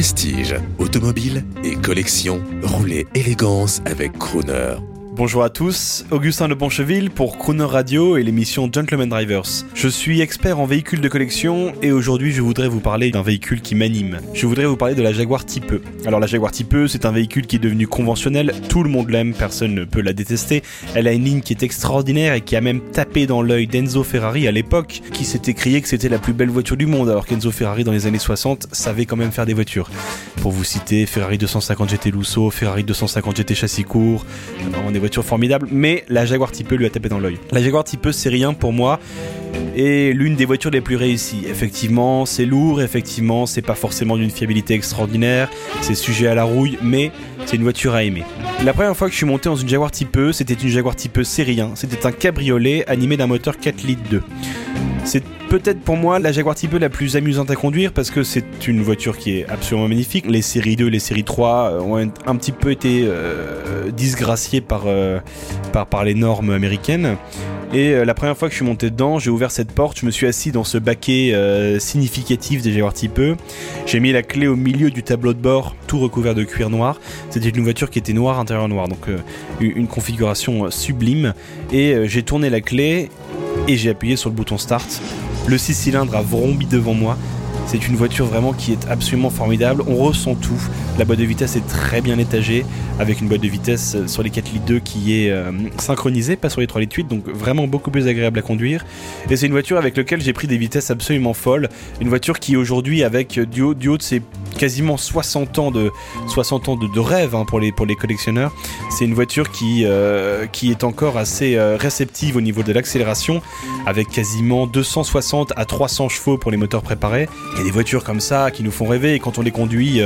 Prestige, automobile et collection, roulez élégance avec Crooner. Bonjour à tous, Augustin de Boncheville pour Crooner Radio et l'émission Gentleman Drivers. Je suis expert en véhicules de collection et aujourd'hui je voudrais vous parler d'un véhicule qui m'anime. Je voudrais vous parler de la Jaguar Type E. Alors la Jaguar Type E c'est un véhicule qui est devenu conventionnel, tout le monde l'aime, personne ne peut la détester. Elle a une ligne qui est extraordinaire et qui a même tapé dans l'œil d'Enzo Ferrari à l'époque, qui s'était crié que c'était la plus belle voiture du monde alors qu'Enzo Ferrari dans les années 60 savait quand même faire des voitures. Pour vous citer, Ferrari 250 GT Lusso, Ferrari 250 GT châssis court, vraiment des formidable, mais la Jaguar Type lui a tapé dans l'œil. La Jaguar Type E, c'est rien pour moi et l'une des voitures les plus réussies. Effectivement, c'est lourd, effectivement, c'est pas forcément d'une fiabilité extraordinaire, c'est sujet à la rouille, mais c'est une voiture à aimer. La première fois que je suis monté dans une Jaguar Type c'était une Jaguar Type série 1. C'était un cabriolet animé d'un moteur 4 litres 2. C'est peut-être pour moi la Jaguar Type la plus amusante à conduire parce que c'est une voiture qui est absolument magnifique. Les séries 2, les séries 3 ont un petit peu été euh, disgraciées par, euh, par, les normes américaines. Et euh, la première fois que je suis monté dedans, j'ai ouvert cette porte, je me suis assis dans ce baquet significatif des Jaguar Type. J'ai mis la clé au milieu du tableau de bord, tout recouvert de cuir noir. C'était une voiture qui était noire, intérieur noir, donc une configuration sublime. Et j'ai tourné la clé j'ai appuyé sur le bouton start. Le 6 cylindres a vrombi devant moi. C'est une voiture vraiment qui est absolument formidable. On ressent tout. La boîte de vitesse est très bien étagée avec une boîte de vitesse sur les 4 litres 2 qui est euh, synchronisée, pas sur les 3 litres 8, donc vraiment beaucoup plus agréable à conduire. Et c'est une voiture avec laquelle j'ai pris des vitesses absolument folles. Une voiture qui aujourd'hui, avec haut, du haut de ses quasiment 60 ans de, 60 ans de, rêve hein, pour, les, collectionneurs, c'est une voiture qui, euh, est encore assez euh, réceptive au niveau de l'accélération, avec quasiment 260 à 300 chevaux pour les moteurs préparés. Il y a des voitures comme ça qui nous font rêver et quand on les conduit,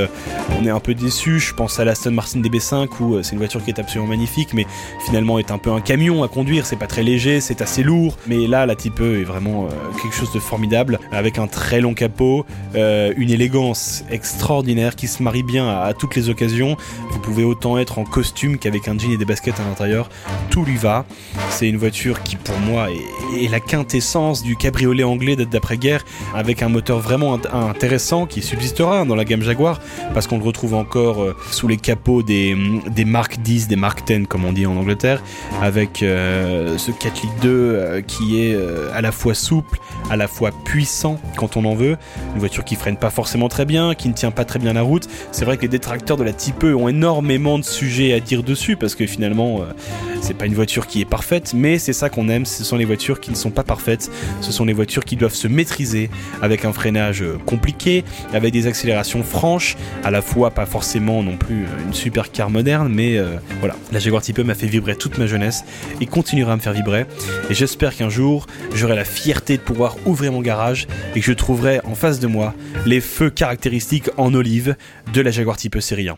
on est un peu déçu. Je pense à l'Aston Martin DB5 où euh, c'est une voiture qui est absolument magnifique, mais finalement est un peu un camion à conduire. C'est pas très léger, c'est assez lourd. Mais là, la Type E est vraiment euh, quelque chose de formidable avec un très long capot, euh, une élégance extraordinaire qui se marie bien à, toutes les occasions. Vous pouvez autant être en costume qu'avec un jean et des baskets à l'intérieur. Tout lui va. C'est une voiture qui, pour moi, est, la quintessence du cabriolet anglais d'après-guerre avec un moteur vraiment intéressant qui subsistera dans la gamme Jaguar parce qu'on le retrouve encore euh, sous les capots des, des Mark 10, des Mark 10 comme on dit en Angleterre, avec euh, ce 4 litres 2 euh, qui est à la fois souple, à la fois puissant quand on en veut. Une voiture qui freine pas forcément très bien, qui ne tient pas très bien la route. C'est vrai que les détracteurs de la Type E ont énormément de sujets à dire dessus parce que finalement c'est pas une voiture qui est parfaite, mais c'est ça qu'on aime. Ce sont les voitures qui ne sont pas parfaites. Ce sont les voitures qui doivent se maîtriser avec un freinage compliqué, avec des accélérations franches, à la fois pas forcément non plus euh, une super car moderne, mais euh, voilà, la Jaguar Type E m'a fait vibrer toute ma jeunesse et continuera à me faire vibrer. Et j'espère qu'un jour, j'aurai la fierté de pouvoir ouvrir mon garage et que je trouverai en face de moi les feux caractéristiques en olive de la Jaguar Type série 1.